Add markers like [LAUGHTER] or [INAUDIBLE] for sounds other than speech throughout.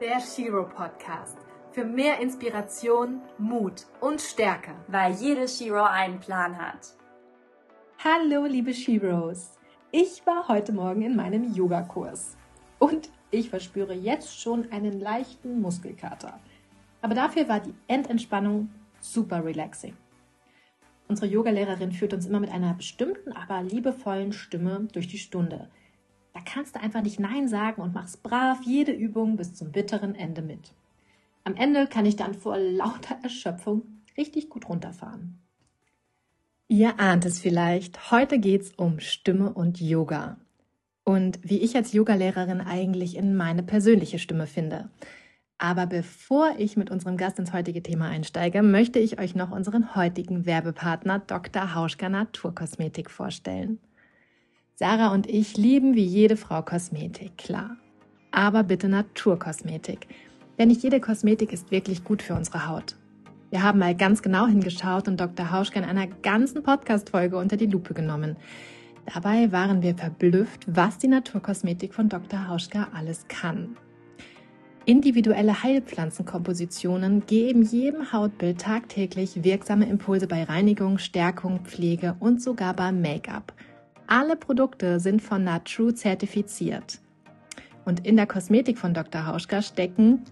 der Shiro Podcast. Für mehr Inspiration, Mut und Stärke. Weil jede Shiro einen Plan hat. Hallo, liebe Shiros. Ich war heute Morgen in meinem Yogakurs. Und ich verspüre jetzt schon einen leichten Muskelkater. Aber dafür war die Endentspannung super relaxing. Unsere Yogalehrerin führt uns immer mit einer bestimmten, aber liebevollen Stimme durch die Stunde. Da kannst du einfach nicht Nein sagen und machst brav jede Übung bis zum bitteren Ende mit. Am Ende kann ich dann vor lauter Erschöpfung richtig gut runterfahren. Ihr ahnt es vielleicht, heute geht's um Stimme und Yoga. Und wie ich als Yogalehrerin eigentlich in meine persönliche Stimme finde. Aber bevor ich mit unserem Gast ins heutige Thema einsteige, möchte ich euch noch unseren heutigen Werbepartner Dr. Hauschka Naturkosmetik vorstellen. Sarah und ich lieben wie jede Frau Kosmetik, klar. Aber bitte Naturkosmetik. Denn nicht jede Kosmetik ist wirklich gut für unsere Haut. Wir haben mal ganz genau hingeschaut und Dr. Hauschka in einer ganzen Podcast-Folge unter die Lupe genommen. Dabei waren wir verblüfft, was die Naturkosmetik von Dr. Hauschka alles kann. Individuelle Heilpflanzenkompositionen geben jedem Hautbild tagtäglich wirksame Impulse bei Reinigung, Stärkung, Pflege und sogar beim Make-up. Alle Produkte sind von Natrue zertifiziert. Und in der Kosmetik von Dr. Hauschka stecken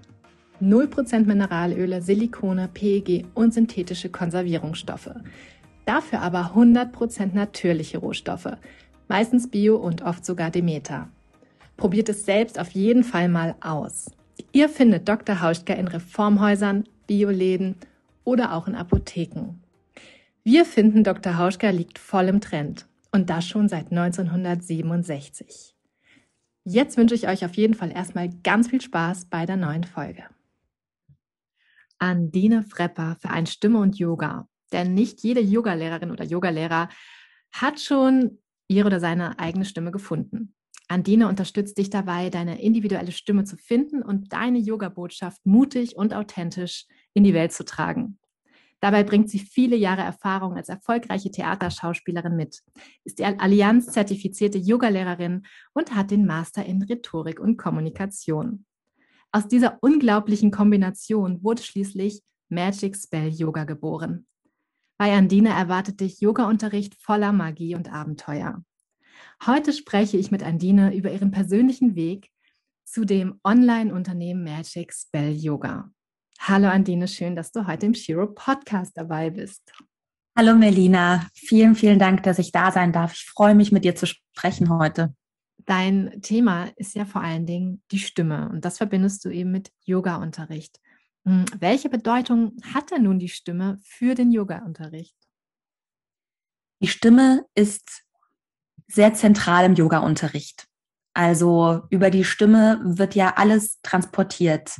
0% Mineralöle, Silikone, PEG und synthetische Konservierungsstoffe. Dafür aber 100% natürliche Rohstoffe, meistens Bio und oft sogar Demeter. Probiert es selbst auf jeden Fall mal aus. Ihr findet Dr. Hauschka in Reformhäusern, Bioläden oder auch in Apotheken. Wir finden, Dr. Hauschka liegt voll im Trend und das schon seit 1967. Jetzt wünsche ich euch auf jeden Fall erstmal ganz viel Spaß bei der neuen Folge. Andine Frepper für ein Stimme und Yoga. Denn nicht jede Yogalehrerin oder Yogalehrer hat schon ihre oder seine eigene Stimme gefunden. Andine unterstützt dich dabei, deine individuelle Stimme zu finden und deine Yoga-Botschaft mutig und authentisch in die Welt zu tragen. Dabei bringt sie viele Jahre Erfahrung als erfolgreiche Theaterschauspielerin mit, ist die Allianz zertifizierte Yogalehrerin und hat den Master in Rhetorik und Kommunikation. Aus dieser unglaublichen Kombination wurde schließlich Magic Spell Yoga geboren. Bei Andine erwartet dich Yoga-Unterricht voller Magie und Abenteuer. Heute spreche ich mit Andine über ihren persönlichen Weg zu dem Online-Unternehmen Magic Spell Yoga. Hallo Andine, schön, dass du heute im Shiro Podcast dabei bist. Hallo Melina, vielen, vielen Dank, dass ich da sein darf. Ich freue mich, mit dir zu sprechen heute. Dein Thema ist ja vor allen Dingen die Stimme und das verbindest du eben mit Yoga-Unterricht. Hm, welche Bedeutung hat denn nun die Stimme für den Yoga-Unterricht? Die Stimme ist sehr zentral im Yoga-Unterricht. Also über die Stimme wird ja alles transportiert.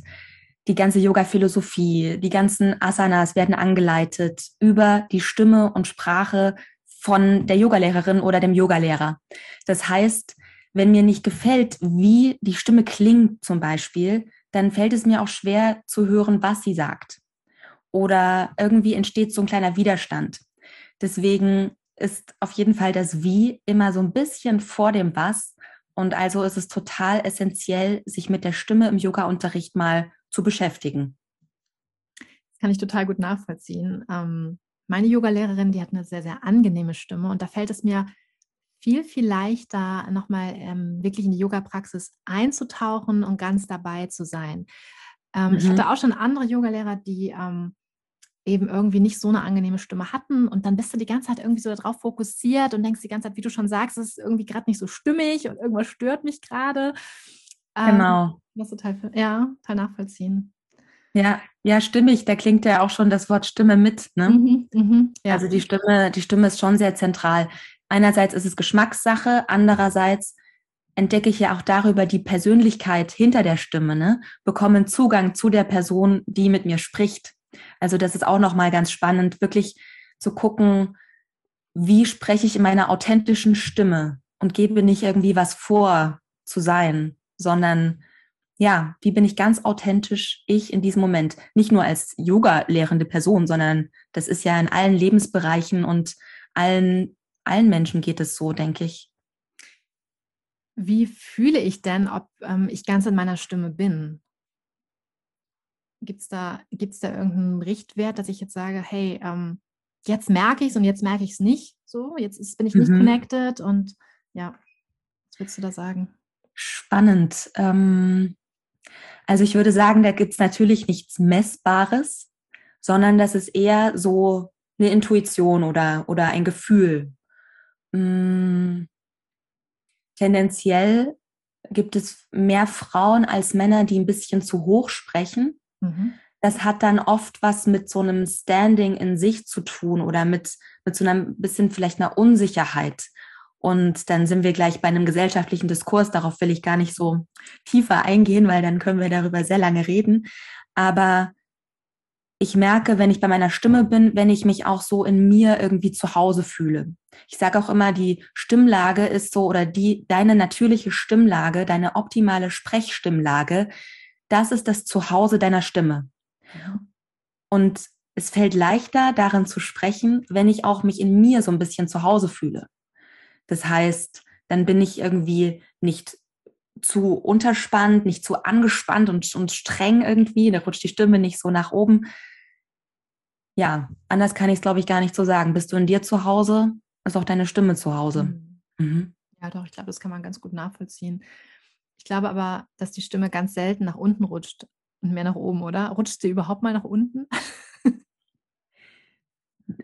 Die ganze Yoga-Philosophie, die ganzen Asanas werden angeleitet über die Stimme und Sprache von der Yogalehrerin oder dem Yogalehrer. Das heißt, wenn mir nicht gefällt, wie die Stimme klingt zum Beispiel, dann fällt es mir auch schwer zu hören, was sie sagt. Oder irgendwie entsteht so ein kleiner Widerstand. Deswegen ist auf jeden Fall das Wie immer so ein bisschen vor dem Was. Und also ist es total essentiell, sich mit der Stimme im Yoga-Unterricht mal zu beschäftigen. Das kann ich total gut nachvollziehen. Ähm, meine Yogalehrerin, die hat eine sehr, sehr angenehme Stimme und da fällt es mir viel, viel leichter, nochmal ähm, wirklich in die Yoga-Praxis einzutauchen und ganz dabei zu sein. Ähm, mhm. Ich hatte auch schon andere Yogalehrer, die ähm, eben irgendwie nicht so eine angenehme Stimme hatten und dann bist du die ganze Zeit irgendwie so darauf fokussiert und denkst die ganze Zeit, wie du schon sagst, es ist irgendwie gerade nicht so stimmig und irgendwas stört mich gerade. Ähm, genau. Das total, ja, total nachvollziehen. Ja, ja, stimmig, da klingt ja auch schon das Wort Stimme mit. Ne? Mhm, mh, ja. Also die Stimme, die Stimme ist schon sehr zentral. Einerseits ist es Geschmackssache, andererseits entdecke ich ja auch darüber die Persönlichkeit hinter der Stimme, ne? bekomme Zugang zu der Person, die mit mir spricht. Also das ist auch nochmal ganz spannend, wirklich zu gucken, wie spreche ich in meiner authentischen Stimme und gebe nicht irgendwie was vor zu sein, sondern ja, wie bin ich ganz authentisch ich in diesem Moment? Nicht nur als Yoga-lehrende Person, sondern das ist ja in allen Lebensbereichen und allen, allen Menschen geht es so, denke ich. Wie fühle ich denn, ob ähm, ich ganz in meiner Stimme bin? Gibt es da, gibt's da irgendeinen Richtwert, dass ich jetzt sage, hey, ähm, jetzt merke ich es und jetzt merke ich es nicht. So, jetzt ist, bin ich nicht mhm. connected und ja, was würdest du da sagen? Spannend. Ähm, also ich würde sagen, da gibt es natürlich nichts Messbares, sondern das ist eher so eine Intuition oder, oder ein Gefühl. Hm, tendenziell gibt es mehr Frauen als Männer, die ein bisschen zu hoch sprechen. Mhm. Das hat dann oft was mit so einem Standing in sich zu tun oder mit, mit so einem bisschen vielleicht einer Unsicherheit. Und dann sind wir gleich bei einem gesellschaftlichen Diskurs. Darauf will ich gar nicht so tiefer eingehen, weil dann können wir darüber sehr lange reden. Aber ich merke, wenn ich bei meiner Stimme bin, wenn ich mich auch so in mir irgendwie zu Hause fühle. Ich sage auch immer, die Stimmlage ist so oder die deine natürliche Stimmlage, deine optimale Sprechstimmlage, das ist das Zuhause deiner Stimme. Und es fällt leichter, darin zu sprechen, wenn ich auch mich in mir so ein bisschen zu Hause fühle. Das heißt, dann bin ich irgendwie nicht zu unterspannt, nicht zu angespannt und, und streng irgendwie. Da rutscht die Stimme nicht so nach oben. Ja, anders kann ich es, glaube ich, gar nicht so sagen. Bist du in dir zu Hause, ist auch deine Stimme zu Hause. Mhm. Mhm. Ja, doch, ich glaube, das kann man ganz gut nachvollziehen. Ich glaube aber, dass die Stimme ganz selten nach unten rutscht und mehr nach oben, oder? Rutscht sie überhaupt mal nach unten? [LAUGHS]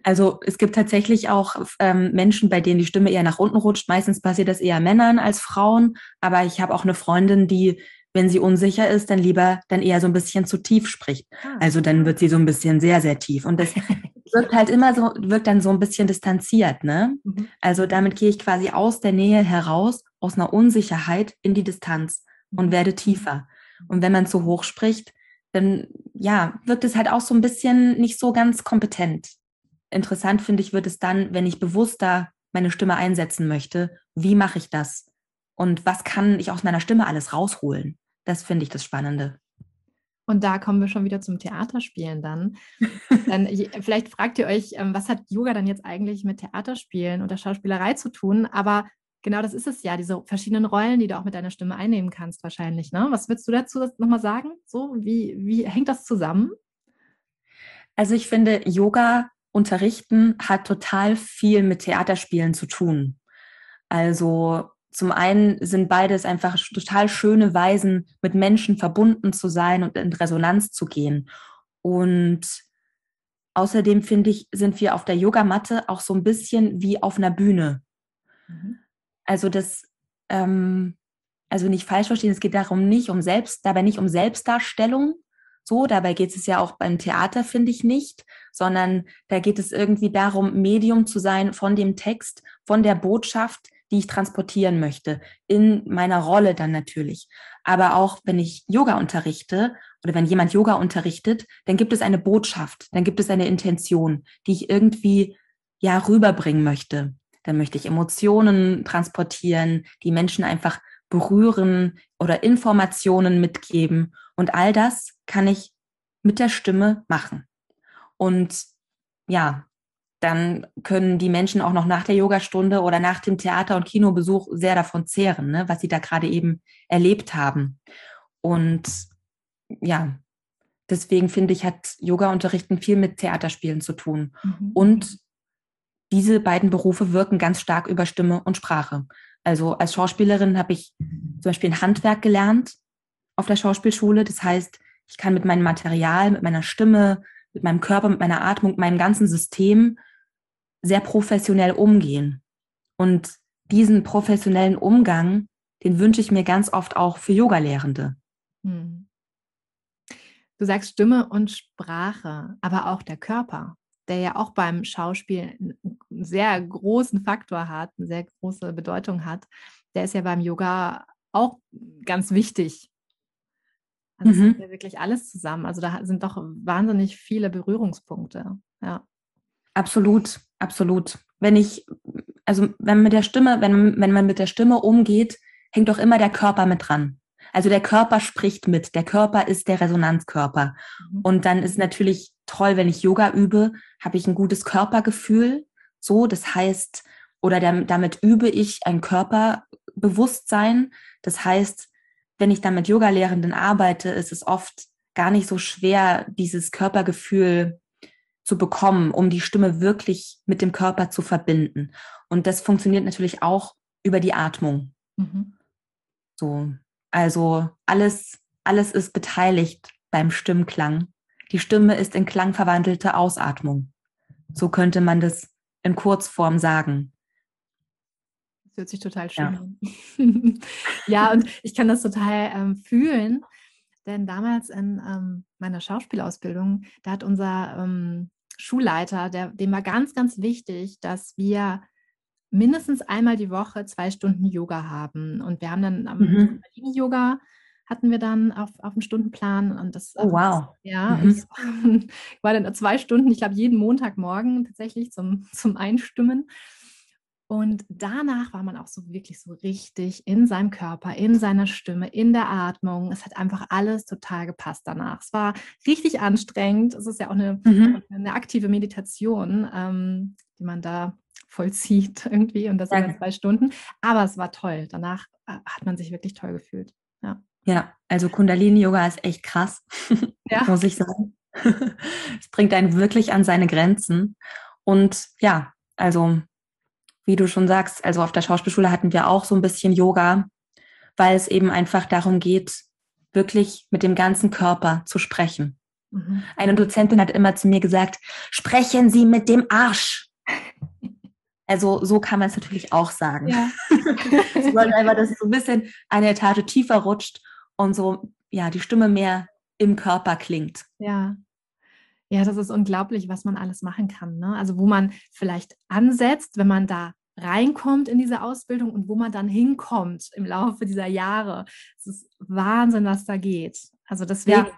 Also es gibt tatsächlich auch ähm, Menschen, bei denen die Stimme eher nach unten rutscht. Meistens passiert das eher Männern als Frauen. Aber ich habe auch eine Freundin, die, wenn sie unsicher ist, dann lieber dann eher so ein bisschen zu tief spricht. Ah. Also dann wird sie so ein bisschen sehr, sehr tief. Und das [LAUGHS] wirkt halt immer so, wirkt dann so ein bisschen distanziert, ne? Mhm. Also damit gehe ich quasi aus der Nähe heraus, aus einer Unsicherheit in die Distanz und mhm. werde tiefer. Und wenn man zu hoch spricht, dann ja, wirkt es halt auch so ein bisschen nicht so ganz kompetent interessant finde ich, wird es dann, wenn ich bewusster meine Stimme einsetzen möchte, wie mache ich das? Und was kann ich aus meiner Stimme alles rausholen? Das finde ich das Spannende. Und da kommen wir schon wieder zum Theaterspielen dann. [LAUGHS] dann vielleicht fragt ihr euch, ähm, was hat Yoga dann jetzt eigentlich mit Theaterspielen oder Schauspielerei zu tun? Aber genau das ist es ja, diese verschiedenen Rollen, die du auch mit deiner Stimme einnehmen kannst wahrscheinlich. Ne? Was würdest du dazu nochmal sagen? So, wie, wie hängt das zusammen? Also ich finde, Yoga Unterrichten hat total viel mit Theaterspielen zu tun. Also zum einen sind beides einfach total schöne Weisen, mit Menschen verbunden zu sein und in Resonanz zu gehen. Und außerdem finde ich, sind wir auf der Yogamatte auch so ein bisschen wie auf einer Bühne. Mhm. Also das, ähm, also nicht falsch verstehen, es geht darum nicht um Selbst, dabei nicht um Selbstdarstellung, so. Dabei geht es ja auch beim Theater, finde ich nicht, sondern da geht es irgendwie darum, Medium zu sein von dem Text, von der Botschaft, die ich transportieren möchte, in meiner Rolle dann natürlich. Aber auch wenn ich Yoga unterrichte oder wenn jemand Yoga unterrichtet, dann gibt es eine Botschaft, dann gibt es eine Intention, die ich irgendwie ja rüberbringen möchte. Dann möchte ich Emotionen transportieren, die Menschen einfach berühren oder Informationen mitgeben. Und all das kann ich mit der Stimme machen. Und ja, dann können die Menschen auch noch nach der Yogastunde oder nach dem Theater- und Kinobesuch sehr davon zehren, ne, was sie da gerade eben erlebt haben. Und ja, deswegen finde ich, hat Yoga-Unterrichten viel mit Theaterspielen zu tun. Mhm. Und diese beiden Berufe wirken ganz stark über Stimme und Sprache. Also als Schauspielerin habe ich zum Beispiel ein Handwerk gelernt auf der Schauspielschule. Das heißt, ich kann mit meinem Material, mit meiner Stimme, mit meinem Körper, mit meiner Atmung, mit meinem ganzen System sehr professionell umgehen. Und diesen professionellen Umgang, den wünsche ich mir ganz oft auch für Yoga-Lehrende. Hm. Du sagst Stimme und Sprache, aber auch der Körper, der ja auch beim Schauspiel einen sehr großen Faktor hat, eine sehr große Bedeutung hat. Der ist ja beim Yoga auch ganz wichtig. Also mhm. ist ja wirklich alles zusammen. Also da sind doch wahnsinnig viele Berührungspunkte. Ja. Absolut, absolut. Wenn ich, also wenn man mit der Stimme, wenn, wenn man mit der Stimme umgeht, hängt doch immer der Körper mit dran. Also der Körper spricht mit. Der Körper ist der Resonanzkörper. Mhm. Und dann ist natürlich toll, wenn ich Yoga übe, habe ich ein gutes Körpergefühl. So, das heißt, oder damit übe ich ein Körperbewusstsein. Das heißt, wenn ich dann mit Yoga-Lehrenden arbeite, ist es oft gar nicht so schwer, dieses Körpergefühl zu bekommen, um die Stimme wirklich mit dem Körper zu verbinden. Und das funktioniert natürlich auch über die Atmung. Mhm. So, also alles, alles ist beteiligt beim Stimmklang. Die Stimme ist in klangverwandelte Ausatmung. So könnte man das in Kurzform sagen. Das hört sich total schön ja. an. [LAUGHS] ja, und ich kann das total ähm, fühlen, denn damals in ähm, meiner Schauspielausbildung, da hat unser ähm, Schulleiter, der, dem war ganz, ganz wichtig, dass wir mindestens einmal die Woche zwei Stunden Yoga haben. Und wir haben dann am mhm. Yoga hatten wir dann auf, auf dem Stundenplan und das oh, wow. ja mhm. und [LAUGHS] war dann zwei Stunden, ich glaube jeden Montagmorgen tatsächlich zum, [LAUGHS] zum Einstimmen. Und danach war man auch so wirklich so richtig in seinem Körper, in seiner Stimme, in der Atmung. Es hat einfach alles total gepasst danach. Es war richtig anstrengend. Es ist ja auch eine, mhm. eine aktive Meditation, ähm, die man da vollzieht [LAUGHS] irgendwie und das in zwei Stunden. Aber es war toll. Danach äh, hat man sich wirklich toll gefühlt. Ja, also Kundalini-Yoga ist echt krass, ja. [LAUGHS] muss ich sagen. es bringt einen wirklich an seine Grenzen. Und ja, also wie du schon sagst, also auf der Schauspielschule hatten wir auch so ein bisschen Yoga, weil es eben einfach darum geht, wirklich mit dem ganzen Körper zu sprechen. Mhm. Eine Dozentin hat immer zu mir gesagt, sprechen Sie mit dem Arsch. Also so kann man es natürlich auch sagen. Ja. [LAUGHS] Wollen einfach, dass es so ein bisschen eine Etage tiefer rutscht und so, ja, die Stimme mehr im Körper klingt. Ja. Ja, das ist unglaublich, was man alles machen kann. Ne? Also wo man vielleicht ansetzt, wenn man da reinkommt in diese Ausbildung und wo man dann hinkommt im Laufe dieser Jahre. Es ist Wahnsinn, was da geht. Also deswegen ja.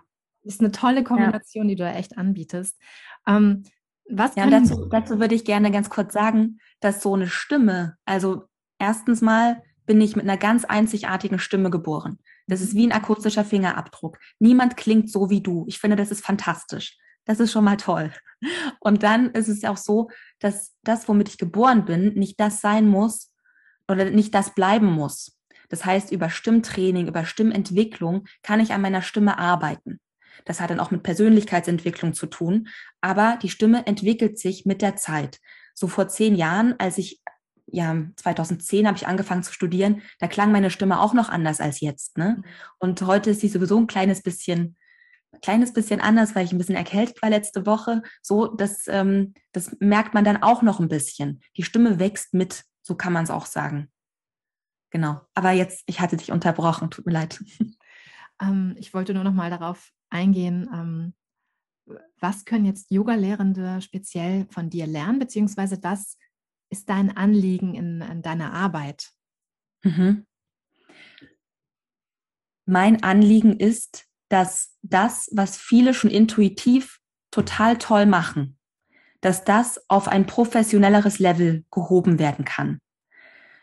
ist eine tolle Kombination, ja. die du da echt anbietest. Ähm, was ja, dazu, dazu würde ich gerne ganz kurz sagen, dass so eine Stimme, also erstens mal bin ich mit einer ganz einzigartigen Stimme geboren. Das ist wie ein akustischer Fingerabdruck. Niemand klingt so wie du. Ich finde, das ist fantastisch. Das ist schon mal toll. Und dann ist es ja auch so, dass das, womit ich geboren bin, nicht das sein muss oder nicht das bleiben muss. Das heißt, über Stimmtraining, über Stimmentwicklung kann ich an meiner Stimme arbeiten. Das hat dann auch mit Persönlichkeitsentwicklung zu tun. Aber die Stimme entwickelt sich mit der Zeit. So vor zehn Jahren, als ich, ja, 2010 habe ich angefangen zu studieren, da klang meine Stimme auch noch anders als jetzt. Ne? Mhm. Und heute ist sie sowieso ein kleines bisschen kleines bisschen anders, weil ich ein bisschen erkältet war letzte Woche. So, das, ähm, das merkt man dann auch noch ein bisschen. Die Stimme wächst mit, so kann man es auch sagen. Genau. Aber jetzt, ich hatte dich unterbrochen, tut mir leid. [LAUGHS] Ähm, ich wollte nur noch mal darauf eingehen, ähm, was können jetzt Yoga-Lehrende speziell von dir lernen, beziehungsweise was ist dein Anliegen in, in deiner Arbeit? Mhm. Mein Anliegen ist, dass das, was viele schon intuitiv total toll machen, dass das auf ein professionelleres Level gehoben werden kann.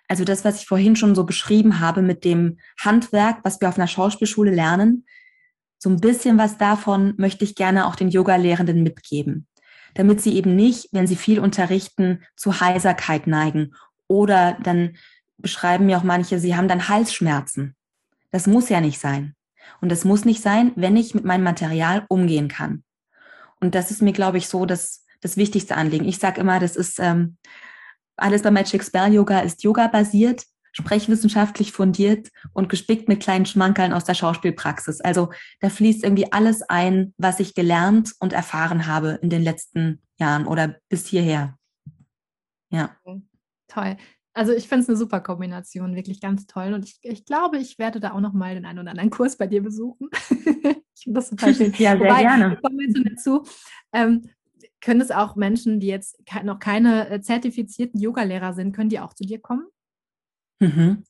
Also das, was ich vorhin schon so beschrieben habe mit dem Handwerk, was wir auf einer Schauspielschule lernen, so ein bisschen was davon möchte ich gerne auch den Yoga-Lehrenden mitgeben, damit sie eben nicht, wenn sie viel unterrichten, zu Heiserkeit neigen oder dann beschreiben mir auch manche, sie haben dann Halsschmerzen. Das muss ja nicht sein. Und das muss nicht sein, wenn ich mit meinem Material umgehen kann. Und das ist mir, glaube ich, so das, das wichtigste Anliegen. Ich sage immer, das ist ähm, alles bei Magic Spell Yoga ist Yoga basiert, sprechwissenschaftlich fundiert und gespickt mit kleinen Schmankerln aus der Schauspielpraxis. Also da fließt irgendwie alles ein, was ich gelernt und erfahren habe in den letzten Jahren oder bis hierher. Ja. Toll. Also ich finde es eine super Kombination, wirklich ganz toll. Und ich, ich glaube, ich werde da auch noch mal den einen oder anderen Kurs bei dir besuchen. [LAUGHS] ich finde das total schön. Ja, sehr Wobei, gerne. Kommen wir jetzt dazu. Ähm, können es auch Menschen, die jetzt noch keine äh, zertifizierten Yogalehrer sind, können die auch zu dir kommen? Mhm.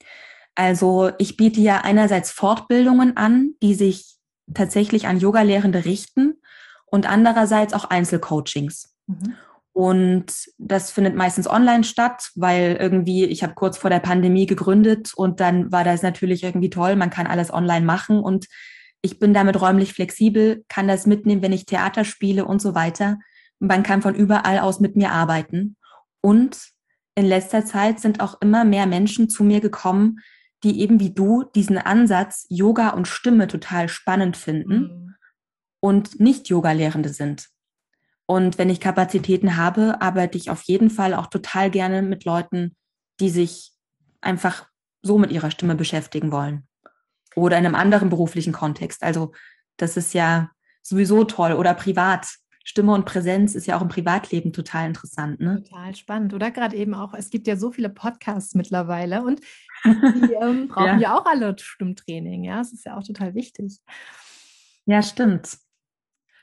Also ich biete ja einerseits Fortbildungen an, die sich tatsächlich an Yogalehrende richten und andererseits auch Einzelcoachings. Mhm. Und das findet meistens online statt, weil irgendwie, ich habe kurz vor der Pandemie gegründet und dann war das natürlich irgendwie toll, man kann alles online machen und ich bin damit räumlich flexibel, kann das mitnehmen, wenn ich Theater spiele und so weiter. Man kann von überall aus mit mir arbeiten. Und in letzter Zeit sind auch immer mehr Menschen zu mir gekommen, die eben wie du diesen Ansatz Yoga und Stimme total spannend finden. Mhm. und Nicht-Yoga-Lehrende sind. Und wenn ich Kapazitäten habe, arbeite ich auf jeden Fall auch total gerne mit Leuten, die sich einfach so mit ihrer Stimme beschäftigen wollen. Oder in einem anderen beruflichen Kontext. Also das ist ja sowieso toll. Oder privat. Stimme und Präsenz ist ja auch im Privatleben total interessant. Ne? Total spannend. Oder gerade eben auch, es gibt ja so viele Podcasts mittlerweile und [LAUGHS] die ähm, brauchen ja. ja auch alle Stimmtraining. Ja, es ist ja auch total wichtig. Ja, stimmt.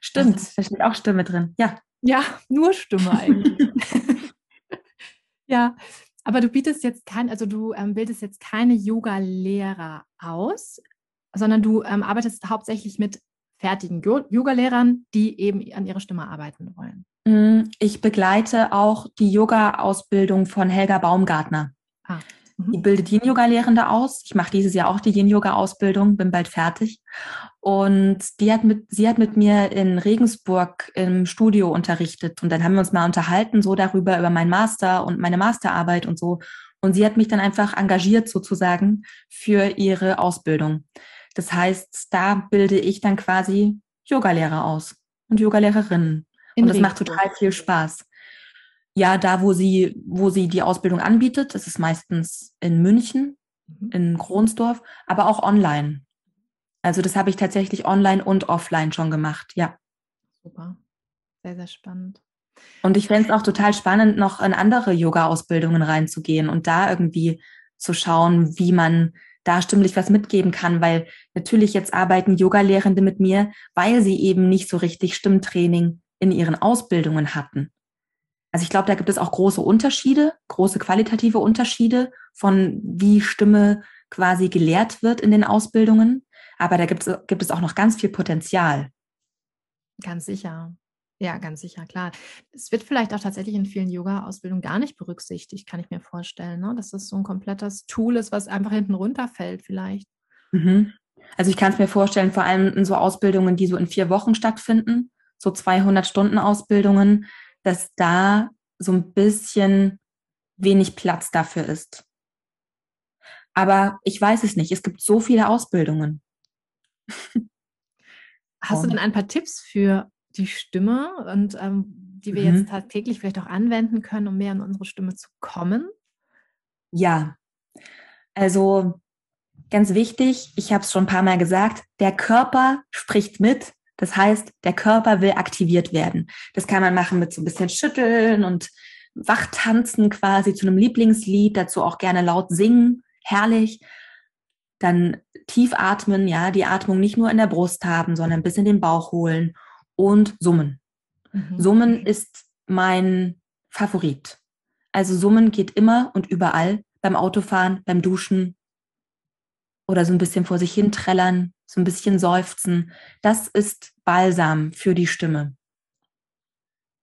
Stimmt, also, da steht auch Stimme drin. Ja. Ja, nur Stimme eigentlich. [LAUGHS] [LAUGHS] ja, aber du bietest jetzt kein, also du ähm, bildest jetzt keine Yoga-Lehrer aus, sondern du ähm, arbeitest hauptsächlich mit fertigen Yoga-Lehrern, die eben an ihrer Stimme arbeiten wollen. Mm, ich begleite auch die Yoga-Ausbildung von Helga Baumgartner. Ah. Mhm. Die bildet Yin-Yoga-Lehrende aus. Ich mache dieses Jahr auch die Yin-Yoga-Ausbildung, bin bald fertig. Und die hat mit, sie hat mit mir in Regensburg im Studio unterrichtet. Und dann haben wir uns mal unterhalten, so darüber, über meinen Master und meine Masterarbeit und so. Und sie hat mich dann einfach engagiert sozusagen für ihre Ausbildung. Das heißt, da bilde ich dann quasi Yogalehrer aus und Yogalehrerinnen. In und das macht total viel Spaß. Ja, da, wo sie, wo sie die Ausbildung anbietet, das ist meistens in München, mhm. in Kronsdorf, aber auch online. Also das habe ich tatsächlich online und offline schon gemacht, ja. Super. Sehr, sehr spannend. Und ich fände es auch total spannend, noch in andere Yoga-Ausbildungen reinzugehen und da irgendwie zu schauen, wie man da stimmlich was mitgeben kann, weil natürlich jetzt arbeiten Yoga-Lehrende mit mir, weil sie eben nicht so richtig Stimmtraining in ihren Ausbildungen hatten. Also ich glaube, da gibt es auch große Unterschiede, große qualitative Unterschiede von wie Stimme quasi gelehrt wird in den Ausbildungen. Aber da gibt es, gibt es auch noch ganz viel Potenzial. Ganz sicher. Ja, ganz sicher, klar. Es wird vielleicht auch tatsächlich in vielen Yoga-Ausbildungen gar nicht berücksichtigt, kann ich mir vorstellen, ne? dass das so ein komplettes Tool ist, was einfach hinten runterfällt vielleicht. Mhm. Also ich kann es mir vorstellen, vor allem in so Ausbildungen, die so in vier Wochen stattfinden, so 200 Stunden Ausbildungen, dass da so ein bisschen wenig Platz dafür ist. Aber ich weiß es nicht. Es gibt so viele Ausbildungen. Hast du denn ein paar Tipps für die Stimme und ähm, die wir mhm. jetzt tagtäglich vielleicht auch anwenden können, um mehr an unsere Stimme zu kommen? Ja, also ganz wichtig, ich habe es schon ein paar Mal gesagt, der Körper spricht mit, das heißt, der Körper will aktiviert werden. Das kann man machen mit so ein bisschen Schütteln und Wachtanzen quasi zu einem Lieblingslied, dazu auch gerne laut singen, herrlich. Dann tief atmen, ja, die Atmung nicht nur in der Brust haben, sondern bis in den Bauch holen und Summen. Mhm. Summen ist mein Favorit. Also Summen geht immer und überall beim Autofahren, beim Duschen oder so ein bisschen vor sich hin trällern, so ein bisschen seufzen. Das ist Balsam für die Stimme.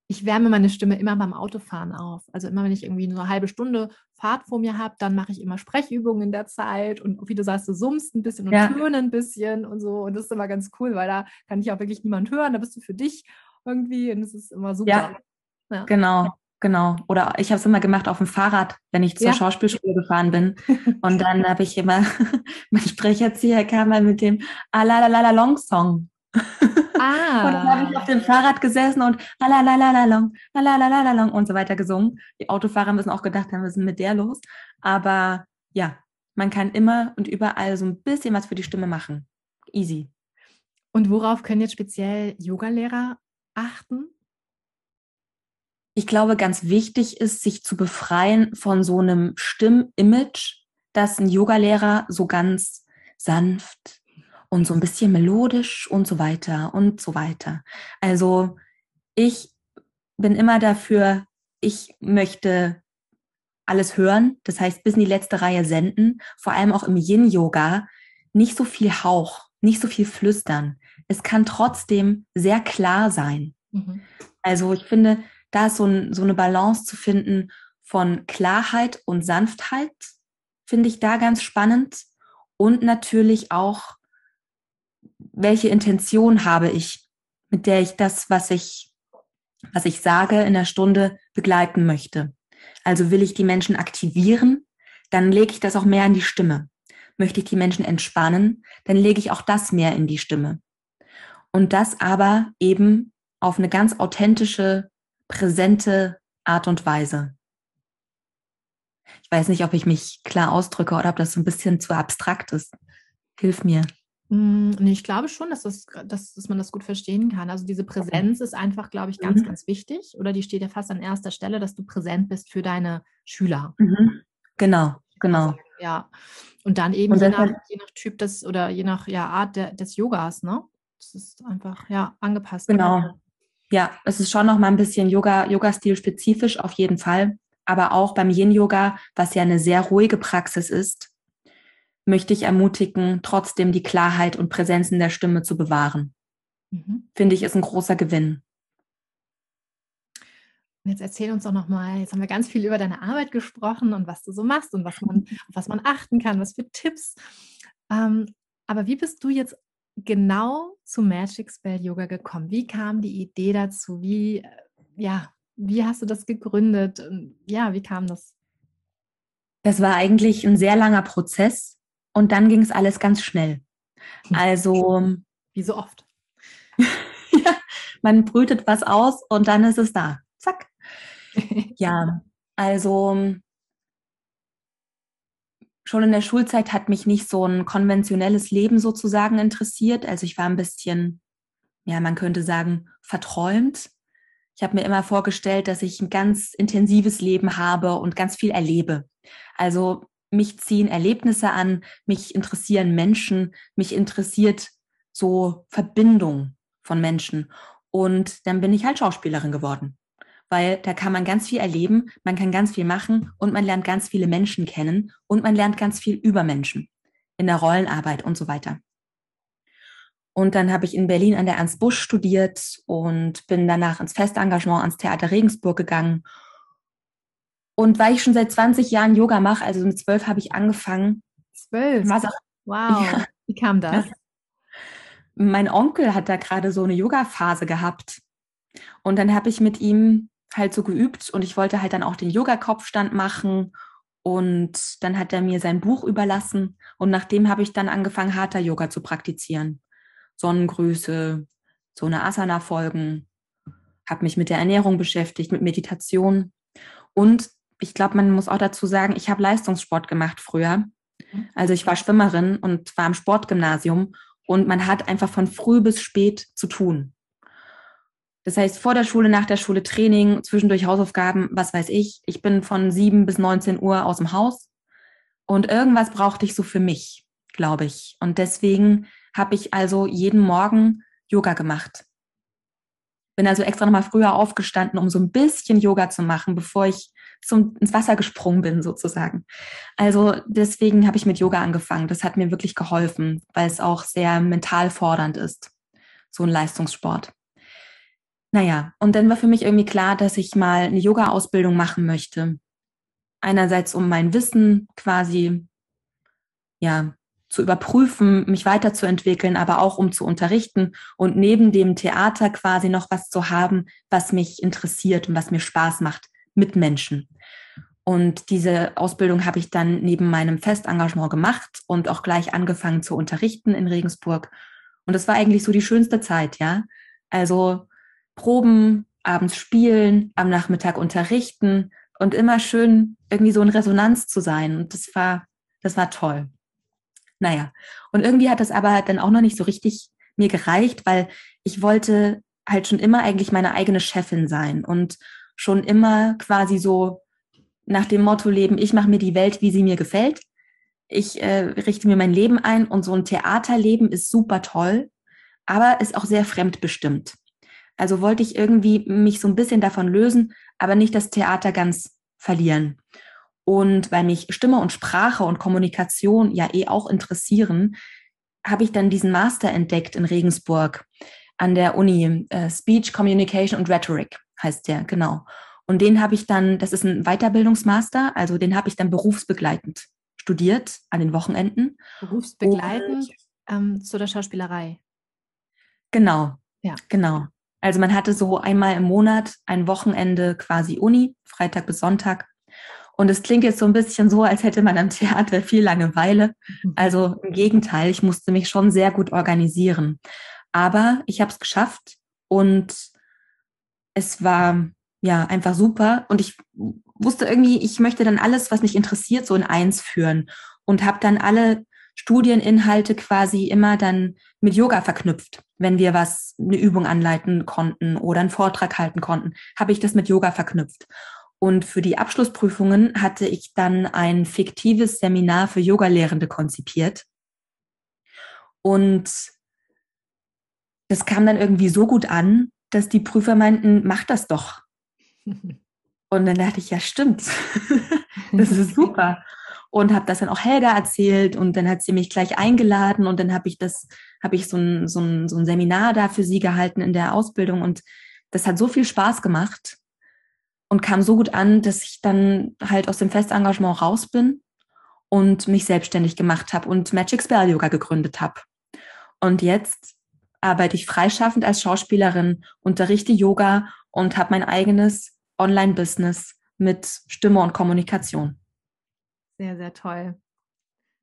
Ich wärme meine Stimme immer beim Autofahren auf. Also immer, wenn ich irgendwie nur eine halbe Stunde Fahrt vor mir habe, dann mache ich immer Sprechübungen in der Zeit und wie du sagst, du summst ein bisschen und ja. töne ein bisschen und so. Und das ist immer ganz cool, weil da kann ich auch wirklich niemand hören. Da bist du für dich irgendwie und es ist immer super. Ja, ja. genau. Genau. Oder ich habe es immer gemacht auf dem Fahrrad, wenn ich zur ja. Schauspielschule gefahren bin. [LAUGHS] Und dann habe ich immer, [LAUGHS] mein Sprecherzieher kam mal mit dem Alalalala Long Song. Ah. [LAUGHS] und dann habe ich auf dem Fahrrad gesessen und Alalalalong, Alalalalong und so weiter gesungen. Die Autofahrer müssen auch gedacht haben, was ist mit der los? Aber ja, man kann immer und überall so ein bisschen was für die Stimme machen. Easy. Und worauf können jetzt speziell Yogalehrer achten? ich glaube, ganz wichtig ist, sich zu befreien von so einem Stimmimage, dass ein Yogalehrer so ganz sanft und so ein bisschen melodisch und so weiter und so weiter. Also ich bin immer dafür, ich möchte alles hören, das heißt bis in die letzte Reihe senden, vor allem auch im Yin-Yoga, nicht so viel Hauch, nicht so viel Flüstern. Es kann trotzdem sehr klar sein. Mhm. Also ich finde, da ist so, ein, so eine Balance zu finden von Klarheit und Sanftheit, finde ich da ganz spannend. Und natürlich auch, welche Intention habe ich, mit der ich das, was ich, was ich sage, in der Stunde begleiten möchte. Also will ich die Menschen aktivieren, dann lege ich das auch mehr in die Stimme. Möchte ich die Menschen entspannen, dann lege ich auch das mehr in die Stimme. Und das aber eben auf eine ganz authentische, präsente Art und Weise. Ich weiß nicht, ob ich mich klar ausdrücke oder ob das so ein bisschen zu abstrakt ist. Hilf mir. Mm, ich glaube schon, dass, das, dass, dass man das gut verstehen kann. Also diese Präsenz ist einfach, glaube ich, ganz, mhm. ganz wichtig. Oder die steht ja fast an erster Stelle, dass du präsent bist für deine Schüler. Mhm. Genau, genau. Ja. Und dann eben Und je, nach, je nach Typ des oder je nach ja, Art der, des Yogas, ne? Das ist einfach ja angepasst. Genau. Ja, es ist schon noch mal ein bisschen Yoga, Yoga-Stil spezifisch auf jeden Fall. Aber auch beim Yin-Yoga, was ja eine sehr ruhige Praxis ist, möchte ich ermutigen, trotzdem die Klarheit und Präsenz in der Stimme zu bewahren. Mhm. Finde ich, ist ein großer Gewinn. Jetzt erzähl uns doch nochmal, jetzt haben wir ganz viel über deine Arbeit gesprochen und was du so machst und was man, auf was man achten kann, was für Tipps. Ähm, aber wie bist du jetzt genau zu Magic Spell Yoga gekommen? Wie kam die Idee dazu? Wie, ja, wie hast du das gegründet? Und ja, wie kam das? Das war eigentlich ein sehr langer Prozess und dann ging es alles ganz schnell. Hm. Also. Wie so oft. [LAUGHS] ja, man brütet was aus und dann ist es da. Zack. [LAUGHS] ja, also schon in der Schulzeit hat mich nicht so ein konventionelles Leben sozusagen interessiert. Also ich war ein bisschen, ja, man könnte sagen, verträumt. Ich habe mir immer vorgestellt, dass ich ein ganz intensives Leben habe und ganz viel erlebe. Also mich ziehen Erlebnisse an, mich interessieren Menschen, mich interessiert so Verbindung von Menschen. Und dann bin ich halt Schauspielerin geworden weil da kann man ganz viel erleben, man kann ganz viel machen und man lernt ganz viele Menschen kennen und man lernt ganz viel über Menschen in der Rollenarbeit und so weiter. Und dann habe ich in Berlin an der Ernst Busch studiert und bin danach ins Festengagement ans Theater Regensburg gegangen. Und weil ich schon seit 20 Jahren Yoga mache, also mit zwölf habe ich angefangen. Zwölf? Wow. Ja. Wie kam das? Mein Onkel hat da gerade so eine Yoga-Phase gehabt. Und dann habe ich mit ihm halt so geübt und ich wollte halt dann auch den Yoga-Kopfstand machen und dann hat er mir sein Buch überlassen und nachdem habe ich dann angefangen, harter Yoga zu praktizieren. Sonnengrüße, so eine Asana-Folgen, habe mich mit der Ernährung beschäftigt, mit Meditation und ich glaube, man muss auch dazu sagen, ich habe Leistungssport gemacht früher. Also ich war Schwimmerin und war im Sportgymnasium und man hat einfach von früh bis spät zu tun. Das heißt, vor der Schule, nach der Schule Training, zwischendurch Hausaufgaben, was weiß ich. Ich bin von 7 bis 19 Uhr aus dem Haus und irgendwas brauchte ich so für mich, glaube ich. Und deswegen habe ich also jeden Morgen Yoga gemacht. Bin also extra nochmal früher aufgestanden, um so ein bisschen Yoga zu machen, bevor ich zum, ins Wasser gesprungen bin, sozusagen. Also deswegen habe ich mit Yoga angefangen. Das hat mir wirklich geholfen, weil es auch sehr mental fordernd ist, so ein Leistungssport. Naja, und dann war für mich irgendwie klar, dass ich mal eine Yoga-Ausbildung machen möchte. Einerseits, um mein Wissen quasi, ja, zu überprüfen, mich weiterzuentwickeln, aber auch um zu unterrichten und neben dem Theater quasi noch was zu haben, was mich interessiert und was mir Spaß macht mit Menschen. Und diese Ausbildung habe ich dann neben meinem Festengagement gemacht und auch gleich angefangen zu unterrichten in Regensburg. Und das war eigentlich so die schönste Zeit, ja. Also Proben, abends spielen, am Nachmittag unterrichten und immer schön irgendwie so in Resonanz zu sein. Und das war, das war toll. Naja, und irgendwie hat das aber dann auch noch nicht so richtig mir gereicht, weil ich wollte halt schon immer eigentlich meine eigene Chefin sein und schon immer quasi so nach dem Motto leben, ich mache mir die Welt, wie sie mir gefällt. Ich äh, richte mir mein Leben ein und so ein Theaterleben ist super toll, aber ist auch sehr fremdbestimmt. Also wollte ich irgendwie mich so ein bisschen davon lösen, aber nicht das Theater ganz verlieren. Und weil mich Stimme und Sprache und Kommunikation ja eh auch interessieren, habe ich dann diesen Master entdeckt in Regensburg an der Uni. Äh, Speech, Communication und Rhetoric heißt der, genau. Und den habe ich dann, das ist ein Weiterbildungsmaster, also den habe ich dann berufsbegleitend studiert an den Wochenenden. Berufsbegleitend ähm, zu der Schauspielerei. Genau. Ja. Genau. Also man hatte so einmal im Monat ein Wochenende quasi Uni, Freitag bis Sonntag. Und es klingt jetzt so ein bisschen so, als hätte man am [LAUGHS] Theater viel Langeweile. Mhm. Also im Gegenteil, ich musste mich schon sehr gut organisieren. Aber ich habe es geschafft und es war ja einfach super. Und ich wusste irgendwie, ich möchte dann alles, was mich interessiert, so in eins führen und habe dann alle Studieninhalte quasi immer dann mit Yoga verknüpft. Wenn wir was, eine Übung anleiten konnten oder einen Vortrag halten konnten, habe ich das mit Yoga verknüpft. Und für die Abschlussprüfungen hatte ich dann ein fiktives Seminar für Yogalehrende konzipiert. Und das kam dann irgendwie so gut an, dass die Prüfer meinten, mach das doch. [LAUGHS] Und dann dachte ich, ja, stimmt. [LAUGHS] das ist super und habe das dann auch Helga erzählt und dann hat sie mich gleich eingeladen und dann habe ich das, habe ich so ein, so, ein, so ein Seminar da für sie gehalten in der Ausbildung und das hat so viel Spaß gemacht und kam so gut an, dass ich dann halt aus dem Festengagement raus bin und mich selbstständig gemacht habe und Magic Spell Yoga gegründet habe. Und jetzt arbeite ich freischaffend als Schauspielerin, unterrichte Yoga und habe mein eigenes Online-Business mit Stimme und Kommunikation. Sehr, sehr toll.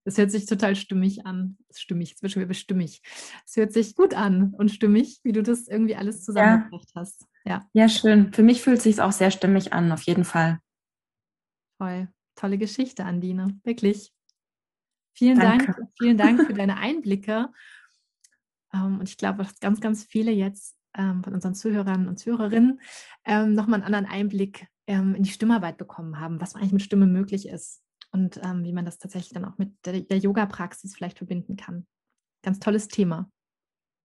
Das hört sich total stimmig an. Stimmig, jetzt wird schon wieder stimmig. Es hört sich gut an und stimmig, wie du das irgendwie alles zusammengebracht ja. hast. Ja. ja, schön. Für mich fühlt es sich auch sehr stimmig an, auf jeden Fall. Toll. Tolle Geschichte, Andine. Wirklich. Vielen Danke. Dank, vielen Dank für [LAUGHS] deine Einblicke. Ähm, und ich glaube, dass ganz, ganz viele jetzt ähm, von unseren Zuhörern und Zuhörerinnen ähm, nochmal einen anderen Einblick in die Stimmarbeit bekommen haben, was eigentlich mit Stimme möglich ist und ähm, wie man das tatsächlich dann auch mit der, der Yoga-Praxis vielleicht verbinden kann. Ganz tolles Thema.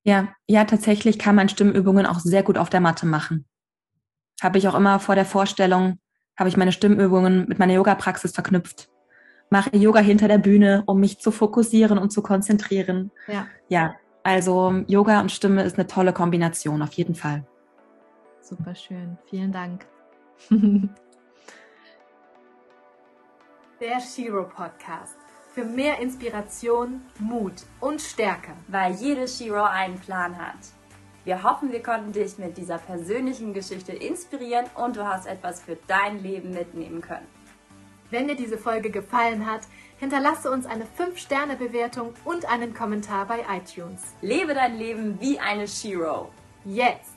Ja, ja, tatsächlich kann man Stimmübungen auch sehr gut auf der Matte machen. Habe ich auch immer vor der Vorstellung, habe ich meine Stimmübungen mit meiner Yoga-Praxis verknüpft. Mache Yoga hinter der Bühne, um mich zu fokussieren und zu konzentrieren. Ja. Ja, also Yoga und Stimme ist eine tolle Kombination, auf jeden Fall. Super schön. Vielen Dank. der Shiro Podcast. Für mehr Inspiration, Mut und Stärke. Weil jede Shiro einen Plan hat. Wir hoffen, wir konnten dich mit dieser persönlichen Geschichte inspirieren und du hast etwas für dein Leben mitnehmen können. Wenn dir diese Folge gefallen hat, hinterlasse uns eine 5-Sterne-Bewertung und einen Kommentar bei iTunes. Lebe dein Leben wie eine Shiro. Jetzt!